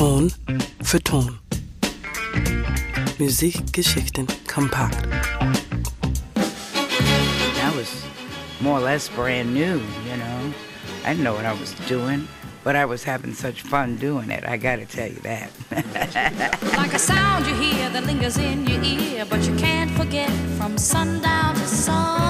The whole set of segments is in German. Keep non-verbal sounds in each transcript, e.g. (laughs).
Ton für Ton. Musikgeschichten kompakt. I was more or less brand new, you know. I didn't know what I was doing, but I was having such fun doing it. I gotta tell you that. (laughs) like a sound you hear that lingers in your ear, but you can't forget from sundown to sunset.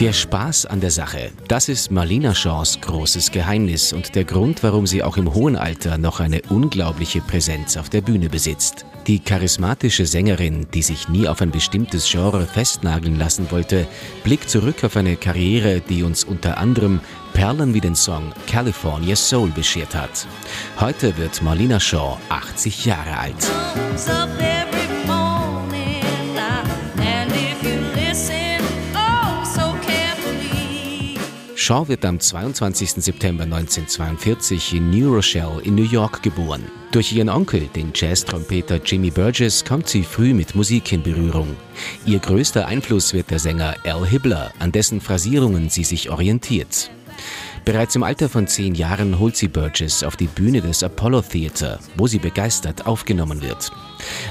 Der Spaß an der Sache, das ist Marlena Shaws großes Geheimnis und der Grund, warum sie auch im hohen Alter noch eine unglaubliche Präsenz auf der Bühne besitzt. Die charismatische Sängerin, die sich nie auf ein bestimmtes Genre festnageln lassen wollte, blickt zurück auf eine Karriere, die uns unter anderem Perlen wie den Song California Soul beschert hat. Heute wird Marlena Shaw 80 Jahre alt. Shaw wird am 22. September 1942 in New Rochelle in New York geboren. Durch ihren Onkel, den Jazz-Trompeter Jimmy Burgess, kommt sie früh mit Musik in Berührung. Ihr größter Einfluss wird der Sänger Al Hibbler, an dessen Phrasierungen sie sich orientiert. Bereits im Alter von zehn Jahren holt sie Burgess auf die Bühne des Apollo Theater, wo sie begeistert aufgenommen wird.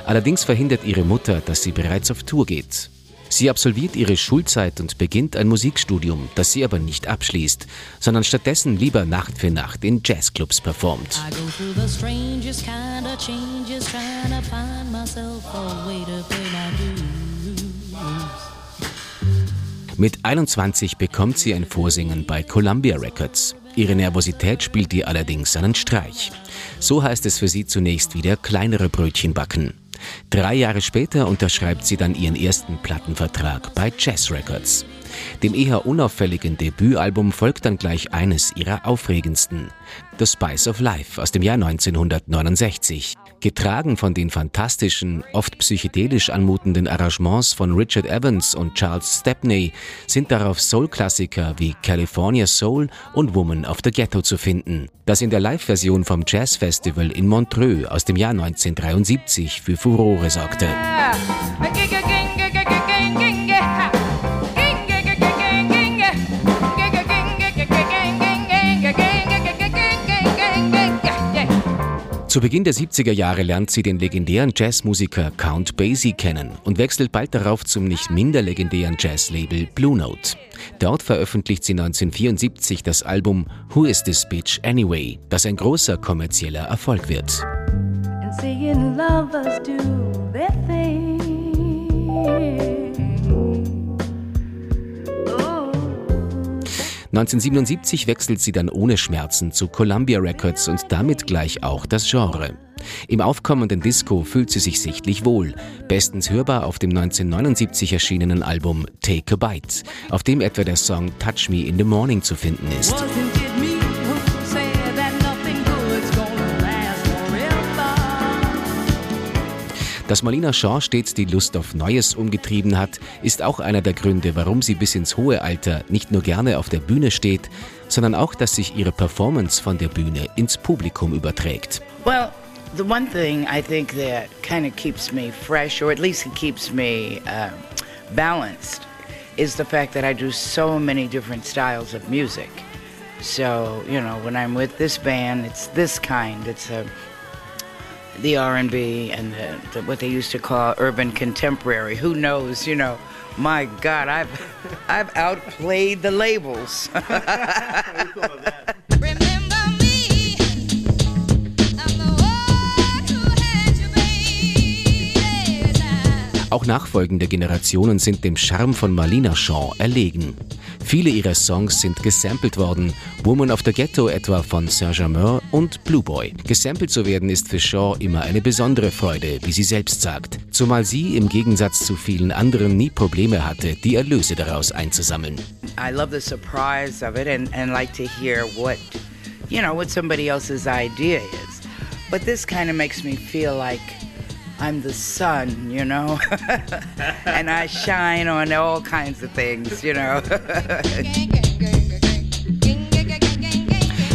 Allerdings verhindert ihre Mutter, dass sie bereits auf Tour geht. Sie absolviert ihre Schulzeit und beginnt ein Musikstudium, das sie aber nicht abschließt, sondern stattdessen lieber Nacht für Nacht in Jazzclubs performt. Mit 21 bekommt sie ein Vorsingen bei Columbia Records. Ihre Nervosität spielt ihr allerdings einen Streich. So heißt es für sie zunächst wieder kleinere Brötchen backen. Drei Jahre später unterschreibt sie dann ihren ersten Plattenvertrag bei Jazz Records. Dem eher unauffälligen Debütalbum folgt dann gleich eines ihrer aufregendsten, The Spice of Life aus dem Jahr 1969. Getragen von den fantastischen, oft psychedelisch anmutenden Arrangements von Richard Evans und Charles Stepney sind darauf Soul-Klassiker wie California Soul und Woman of the Ghetto zu finden, das in der Live-Version vom Jazz Festival in Montreux aus dem Jahr 1973 für Furore sorgte. Zu Beginn der 70er Jahre lernt sie den legendären Jazzmusiker Count Basie kennen und wechselt bald darauf zum nicht minder legendären Jazzlabel Blue Note. Dort veröffentlicht sie 1974 das Album Who Is This Bitch Anyway, das ein großer kommerzieller Erfolg wird. and 1977 wechselt sie dann ohne Schmerzen zu Columbia Records und damit gleich auch das Genre. Im aufkommenden Disco fühlt sie sich sichtlich wohl, bestens hörbar auf dem 1979 erschienenen Album Take a Bite, auf dem etwa der Song Touch Me in the Morning zu finden ist. Dass Marlena Shaw stets die Lust auf Neues umgetrieben hat, ist auch einer der Gründe, warum sie bis ins hohe Alter nicht nur gerne auf der Bühne steht, sondern auch, dass sich ihre Performance von der Bühne ins Publikum überträgt. well, the one thing I think that kind of keeps me fresh, or at least it keeps me uh, balanced, is the fact that I do so many different styles of music. So you know, when I'm with this band, it's this kind. It's a the R&B and the, the, what they used to call urban contemporary. Who knows? You know, my God, I've (laughs) I've outplayed the labels. (laughs) Remember me, I'm the one who had you, baby. Auch nachfolgende Generationen sind dem Charme von Marlena Shaw erlegen. Viele ihrer Songs sind gesampelt worden, Woman of the Ghetto etwa von Saint-Germain und Blue Boy. Gesampelt zu werden ist für Shaw immer eine besondere Freude, wie sie selbst sagt, zumal sie im Gegensatz zu vielen anderen nie Probleme hatte, die Erlöse daraus einzusammeln. I love the surprise of it and, and like to hear what, you know, what somebody else's idea is. But this kind of makes me feel like I'm the sun, you know, (laughs) and I shine on all kinds of things, you know. (laughs)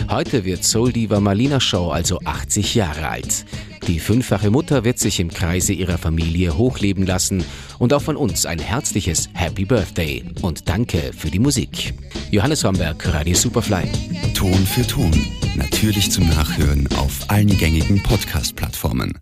Heute wird Soul-Diva Marlena Shaw also 80 Jahre alt. Die fünffache Mutter wird sich im Kreise ihrer Familie hochleben lassen und auch von uns ein herzliches Happy Birthday und danke für die Musik. Johannes Homberg, Radio Superfly. Ton für Ton. Natürlich zum Nachhören auf allen gängigen Podcast-Plattformen.